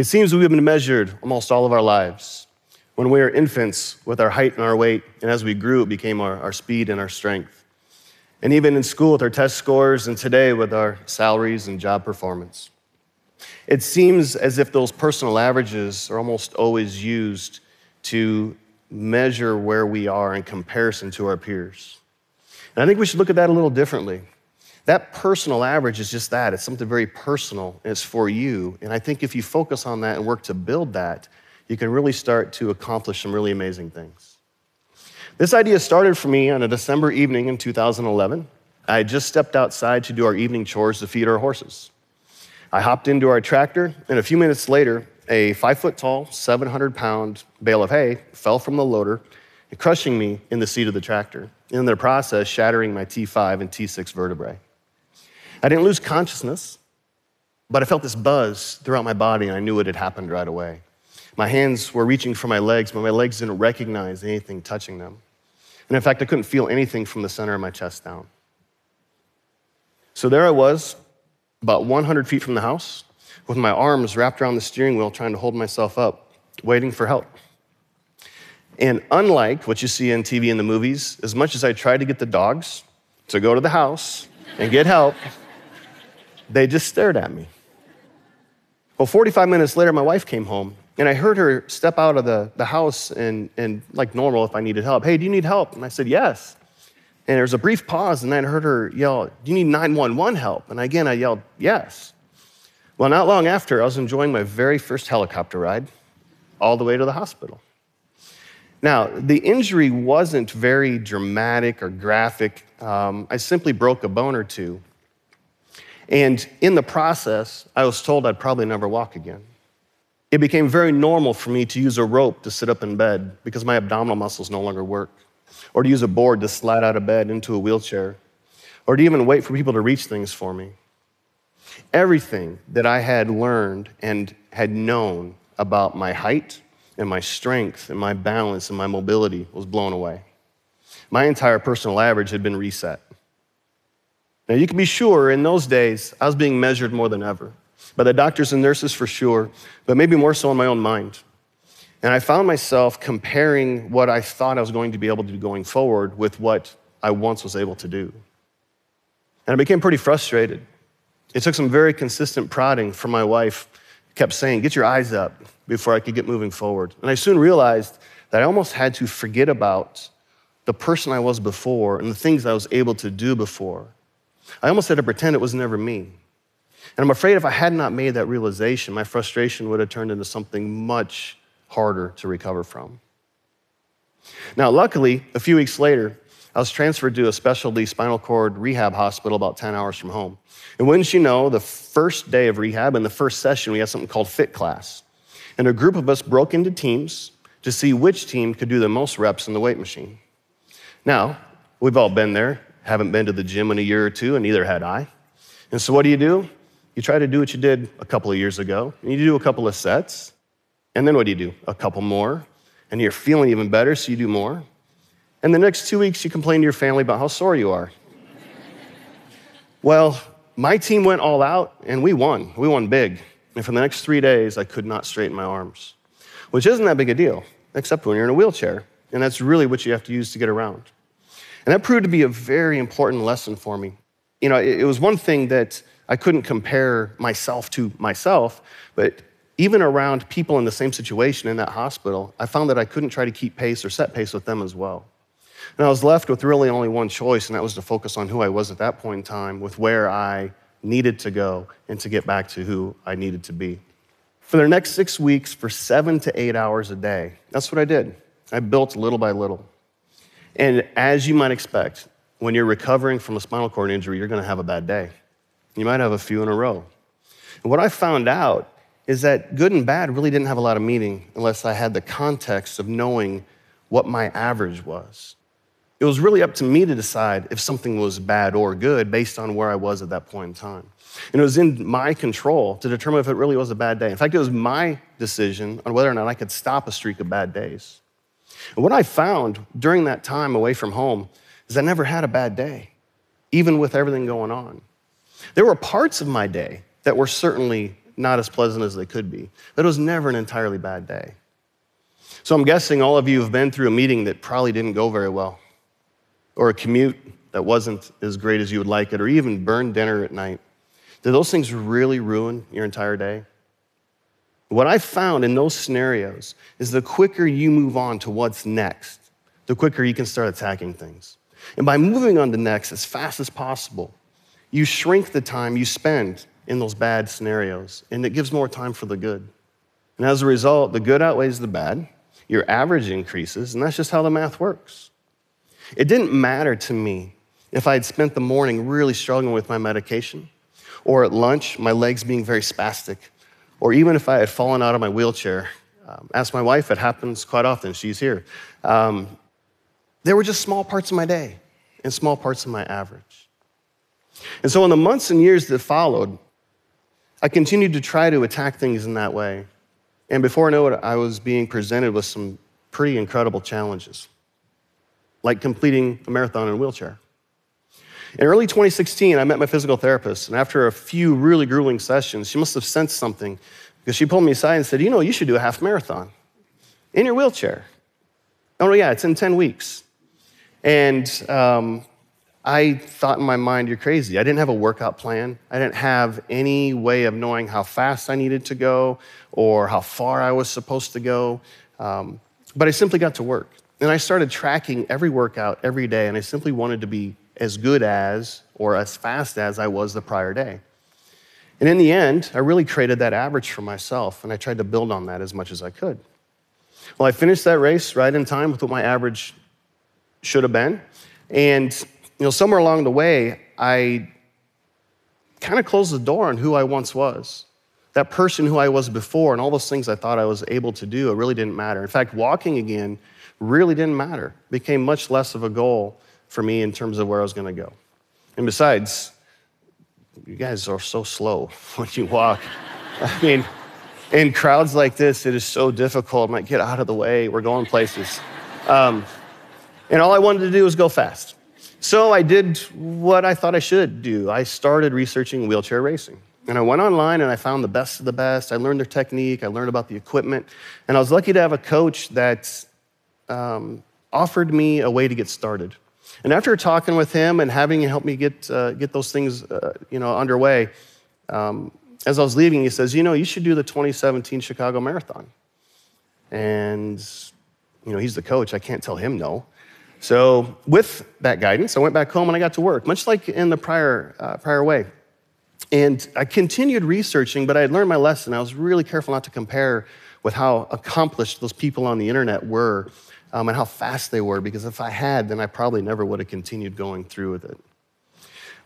It seems we've been measured almost all of our lives. When we were infants, with our height and our weight, and as we grew, it became our, our speed and our strength. And even in school with our test scores, and today with our salaries and job performance. It seems as if those personal averages are almost always used to measure where we are in comparison to our peers. And I think we should look at that a little differently. That personal average is just that it's something very personal, and it's for you. And I think if you focus on that and work to build that, you can really start to accomplish some really amazing things. This idea started for me on a December evening in 2011. I had just stepped outside to do our evening chores to feed our horses. I hopped into our tractor, and a few minutes later, a five foot tall, 700 pound bale of hay fell from the loader, crushing me in the seat of the tractor, in the process, shattering my T5 and T6 vertebrae. I didn't lose consciousness, but I felt this buzz throughout my body, and I knew it had happened right away. My hands were reaching for my legs, but my legs didn't recognize anything touching them. And in fact, I couldn't feel anything from the center of my chest down. So there I was, about 100 feet from the house, with my arms wrapped around the steering wheel, trying to hold myself up, waiting for help. And unlike what you see on TV and the movies, as much as I tried to get the dogs to go to the house and get help, they just stared at me. Well, 45 minutes later, my wife came home, and I heard her step out of the, the house and, and, like normal, if I needed help, hey, do you need help? And I said, yes. And there was a brief pause, and then I heard her yell, Do you need 911 help? And again, I yelled, Yes. Well, not long after, I was enjoying my very first helicopter ride all the way to the hospital. Now, the injury wasn't very dramatic or graphic. Um, I simply broke a bone or two. And in the process, I was told I'd probably never walk again. It became very normal for me to use a rope to sit up in bed because my abdominal muscles no longer work, or to use a board to slide out of bed into a wheelchair, or to even wait for people to reach things for me. Everything that I had learned and had known about my height and my strength and my balance and my mobility was blown away. My entire personal average had been reset. Now, you can be sure in those days, I was being measured more than ever by the doctors and nurses for sure, but maybe more so in my own mind. And I found myself comparing what I thought I was going to be able to do going forward with what I once was able to do. And I became pretty frustrated. It took some very consistent prodding from my wife, kept saying, Get your eyes up before I could get moving forward. And I soon realized that I almost had to forget about the person I was before and the things I was able to do before I almost had to pretend it was never me. And I'm afraid if I had not made that realization, my frustration would have turned into something much harder to recover from. Now, luckily, a few weeks later, I was transferred to a specialty spinal cord rehab hospital about 10 hours from home. And wouldn't you know, the first day of rehab, in the first session, we had something called Fit Class. And a group of us broke into teams to see which team could do the most reps in the weight machine. Now, we've all been there haven't been to the gym in a year or two, and neither had I. And so what do you do? You try to do what you did a couple of years ago, and you do a couple of sets, and then what do you do? A couple more, and you're feeling even better, so you do more. And the next two weeks, you complain to your family about how sore you are. well, my team went all out, and we won. We won big. And for the next three days, I could not straighten my arms, which isn't that big a deal, except when you're in a wheelchair. And that's really what you have to use to get around. And that proved to be a very important lesson for me. You know, it, was one thing that I couldn't compare myself to myself, but even around people in the same situation in that hospital, I found that I couldn't try to keep pace or set pace with them as well. And I was left with really only one choice, and that was to focus on who I was at that point in time, with where I needed to go, and to get back to who I needed to be. For the next six weeks, for seven to eight hours a day, that's what I did. I built little by little. And as you might expect, when you're recovering from a spinal cord injury, you're going to have a bad day. You might have a few in a row. And what I found out is that good and bad really didn't have a lot of meaning unless I had the context of knowing what my average was. It was really up to me to decide if something was bad or good based on where I was at that point in time. And it was in my control to determine if it really was a bad day. In fact, it was my decision on whether or not I could stop a streak of bad days. And what I found during that time away from home is I never had a bad day, even with everything going on. There were parts of my day that were certainly not as pleasant as they could be. But it was never an entirely bad day. So I'm guessing all of you have been through a meeting that probably didn't go very well, or a commute that wasn't as great as you would like it, or even burned dinner at night. Did those things really ruin your entire day? What I found in those scenarios is the quicker you move on to what's next, the quicker you can start attacking things. And by moving on to next as fast as possible, you shrink the time you spend in those bad scenarios, and it gives more time for the good. And as a result, the good outweighs the bad, your average increases, and that's just how the math works. It didn't matter to me if I had spent the morning really struggling with my medication, or at lunch, my legs being very spastic, or even if I had fallen out of my wheelchair. Um, ask my wife, it happens quite often, she's here. Um, there were just small parts of my day and small parts of my average. And so, in the months and years that followed, I continued to try to attack things in that way. And before I know it, I was being presented with some pretty incredible challenges, like completing a marathon in a wheelchair. In early 2016, I met my physical therapist, and after a few really grueling sessions, she must have sensed something because she pulled me aside and said, You know, you should do a half marathon in your wheelchair. Oh, yeah, it's in 10 weeks. And um, I thought in my mind, You're crazy. I didn't have a workout plan, I didn't have any way of knowing how fast I needed to go or how far I was supposed to go. Um, but I simply got to work. And I started tracking every workout every day, and I simply wanted to be as good as or as fast as I was the prior day. And in the end, I really created that average for myself, and I tried to build on that as much as I could. Well, I finished that race right in time with what my average should have been. And you know, somewhere along the way, I kind of closed the door on who I once was. That person who I was before and all those things I thought I was able to do, it really didn't matter. In fact, walking again really didn't matter. It became much less of a goal for me in terms of where I was going to go. And besides, you guys are so slow when you walk. I mean, in crowds like this, it is so difficult. I'm like, get out of the way. We're going places. Um, and all I wanted to do was go fast. So I did what I thought I should do. I started researching wheelchair racing. And I went online and I found the best of the best. I learned their technique, I learned about the equipment. And I was lucky to have a coach that um, offered me a way to get started. And after talking with him and having him help me get, uh, get those things uh, you know, underway, um, as I was leaving, he says, You know, you should do the 2017 Chicago Marathon. And, you know, he's the coach. I can't tell him no. So, with that guidance, I went back home and I got to work, much like in the prior, uh, prior way. And I continued researching, but I had learned my lesson. I was really careful not to compare with how accomplished those people on the internet were um, and how fast they were, because if I had, then I probably never would have continued going through with it.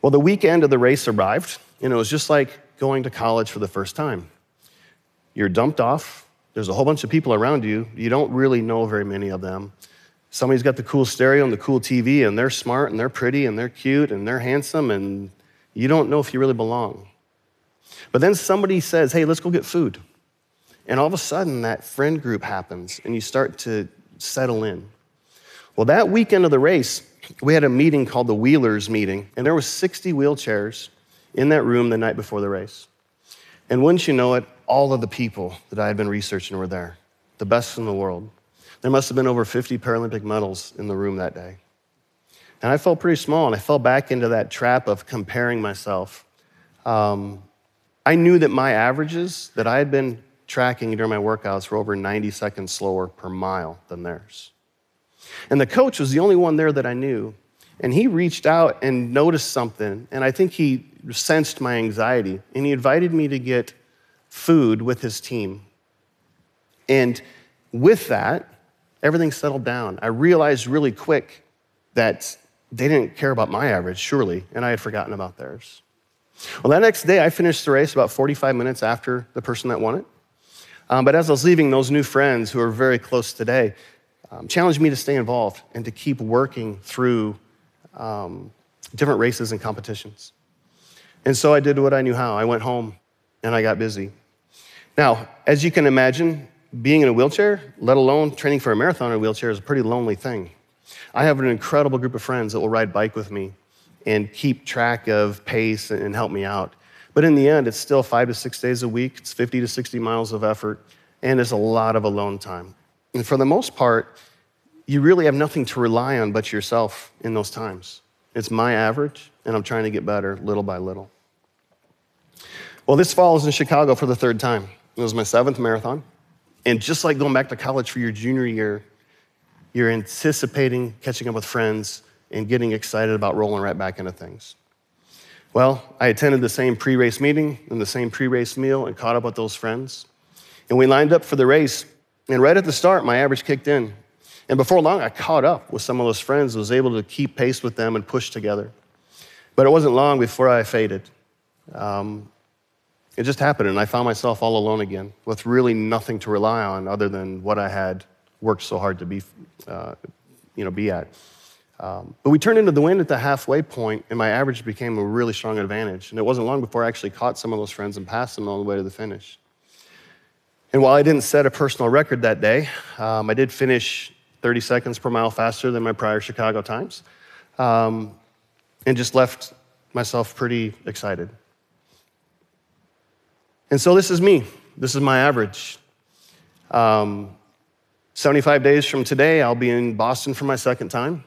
Well, the weekend of the race arrived, and it was just like going to college for the first time. You're dumped off, there's a whole bunch of people around you, you don't really know very many of them. Somebody's got the cool stereo and the cool TV, and they're smart and they're pretty and they're cute and they're handsome, and you don't know if you really belong. But then somebody says, Hey, let's go get food. And all of a sudden, that friend group happens, and you start to settle in. Well, that weekend of the race, we had a meeting called the Wheelers meeting, and there was 60 wheelchairs in that room the night before the race. And wouldn't you know it, all of the people that I had been researching were there, the best in the world. There must have been over 50 Paralympic medals in the room that day. And I felt pretty small, and I fell back into that trap of comparing myself. Um, I knew that my averages that I had been tracking during my workouts were over 90 seconds slower per mile than theirs. And the coach was the only one there that I knew. And he reached out and noticed something, and I think he sensed my anxiety, and he invited me to get food with his team. And with that, everything settled down. I realized really quick that they didn't care about my average, surely, and I had forgotten about theirs. Well, that next day, I finished the race about 45 minutes after the person that won it. Um, but as I was leaving, those new friends who are very close today um, challenged me to stay involved and to keep working through um, different races and competitions. And so I did what I knew how. I went home and I got busy. Now, as you can imagine, being in a wheelchair, let alone training for a marathon in a wheelchair, is a pretty lonely thing. I have an incredible group of friends that will ride bike with me and keep track of pace and help me out. But in the end, it's still five to six days a week, it's 50 to 60 miles of effort, and it's a lot of alone time. And for the most part, you really have nothing to rely on but yourself in those times. It's my average, and I'm trying to get better little by little. Well, this fall I was in Chicago for the third time. It was my seventh marathon. And just like going back to college for your junior year, you're anticipating catching up with friends and getting excited about rolling right back into things. Well, I attended the same pre race meeting and the same pre race meal and caught up with those friends. And we lined up for the race. And right at the start, my average kicked in. And before long, I caught up with some of those friends, was able to keep pace with them and push together. But it wasn't long before I faded. Um, it just happened, and I found myself all alone again with really nothing to rely on other than what I had worked so hard to be, uh, you know, be at. Um, but we turned into the wind at the halfway point, and my average became a really strong advantage. And it wasn't long before I actually caught some of those friends and passed them all the way to the finish. And while I didn't set a personal record that day, um, I did finish 30 seconds per mile faster than my prior Chicago times, um, and just left myself pretty excited. And so this is me. This is my average. Um, 75 days from today, I'll be in Boston for my second time.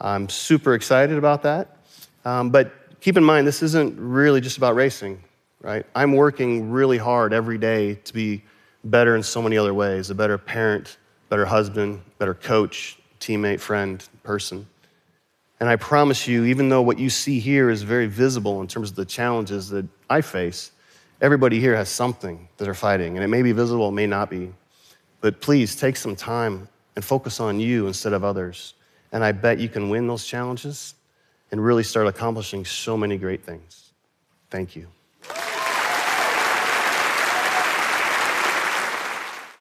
I'm super excited about that. Um, but keep in mind, this isn't really just about racing, right? I'm working really hard every day to be better in so many other ways a better parent, better husband, better coach, teammate, friend, person. And I promise you, even though what you see here is very visible in terms of the challenges that I face, everybody here has something that they're fighting. And it may be visible, it may not be. But please take some time and focus on you instead of others. And I bet you can win those challenges and really start accomplishing so many great things. Thank you.